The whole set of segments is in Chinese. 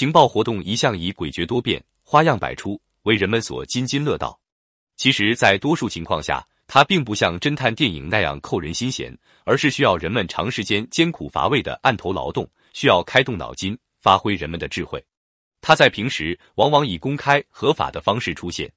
情报活动一向以诡谲多变、花样百出为人们所津津乐道。其实，在多数情况下，它并不像侦探电影那样扣人心弦，而是需要人们长时间艰苦乏味的案头劳动，需要开动脑筋，发挥人们的智慧。它在平时往往以公开合法的方式出现，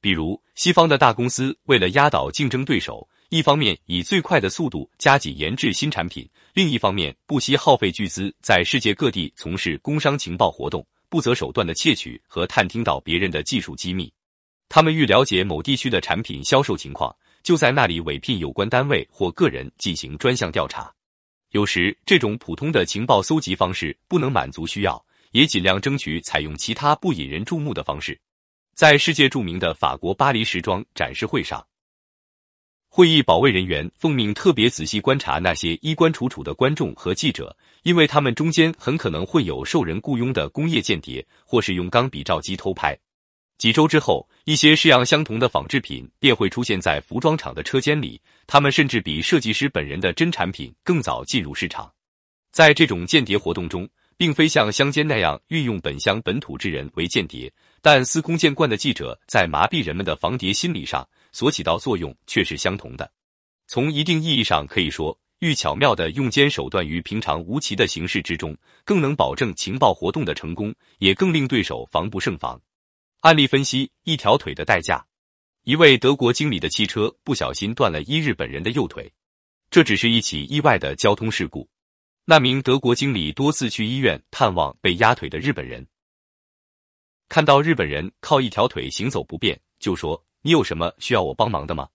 比如西方的大公司为了压倒竞争对手，一方面以最快的速度加紧研制新产品，另一方面不惜耗费巨资在世界各地从事工商情报活动，不择手段的窃取和探听到别人的技术机密。他们欲了解某地区的产品销售情况，就在那里委聘有关单位或个人进行专项调查。有时这种普通的情报搜集方式不能满足需要。也尽量争取采用其他不引人注目的方式。在世界著名的法国巴黎时装展示会上，会议保卫人员奉命特别仔细观察那些衣冠楚楚的观众和记者，因为他们中间很可能会有受人雇佣的工业间谍，或是用钢笔照机偷拍。几周之后，一些式样相同的仿制品便会出现在服装厂的车间里，他们甚至比设计师本人的真产品更早进入市场。在这种间谍活动中，并非像乡间那样运用本乡本土之人为间谍，但司空见惯的记者在麻痹人们的防谍心理上所起到作用却是相同的。从一定意义上可以说，愈巧妙的用奸手段于平常无奇的形式之中，更能保证情报活动的成功，也更令对手防不胜防。案例分析：一条腿的代价。一位德国经理的汽车不小心断了一日本人的右腿，这只是一起意外的交通事故。那名德国经理多次去医院探望被压腿的日本人，看到日本人靠一条腿行走不便，就说：“你有什么需要我帮忙的吗？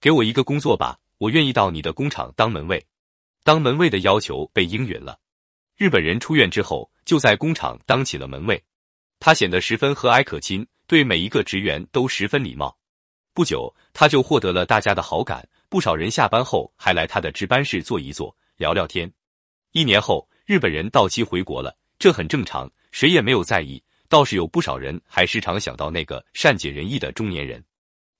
给我一个工作吧，我愿意到你的工厂当门卫。”当门卫的要求被应允了，日本人出院之后就在工厂当起了门卫。他显得十分和蔼可亲，对每一个职员都十分礼貌。不久，他就获得了大家的好感，不少人下班后还来他的值班室坐一坐，聊聊天。一年后，日本人到期回国了，这很正常，谁也没有在意。倒是有不少人还时常想到那个善解人意的中年人。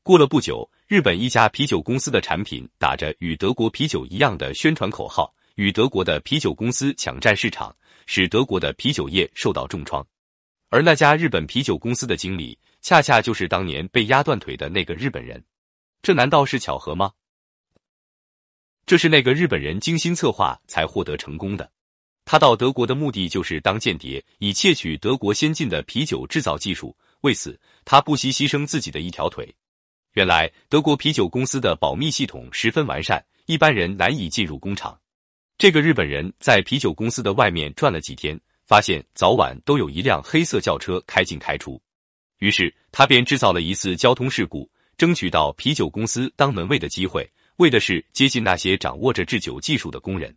过了不久，日本一家啤酒公司的产品打着与德国啤酒一样的宣传口号，与德国的啤酒公司抢占市场，使德国的啤酒业受到重创。而那家日本啤酒公司的经理，恰恰就是当年被压断腿的那个日本人。这难道是巧合吗？这是那个日本人精心策划才获得成功的。他到德国的目的就是当间谍，以窃取德国先进的啤酒制造技术。为此，他不惜牺牲自己的一条腿。原来，德国啤酒公司的保密系统十分完善，一般人难以进入工厂。这个日本人在啤酒公司的外面转了几天，发现早晚都有一辆黑色轿车开进开出，于是他便制造了一次交通事故，争取到啤酒公司当门卫的机会。为的是接近那些掌握着制酒技术的工人。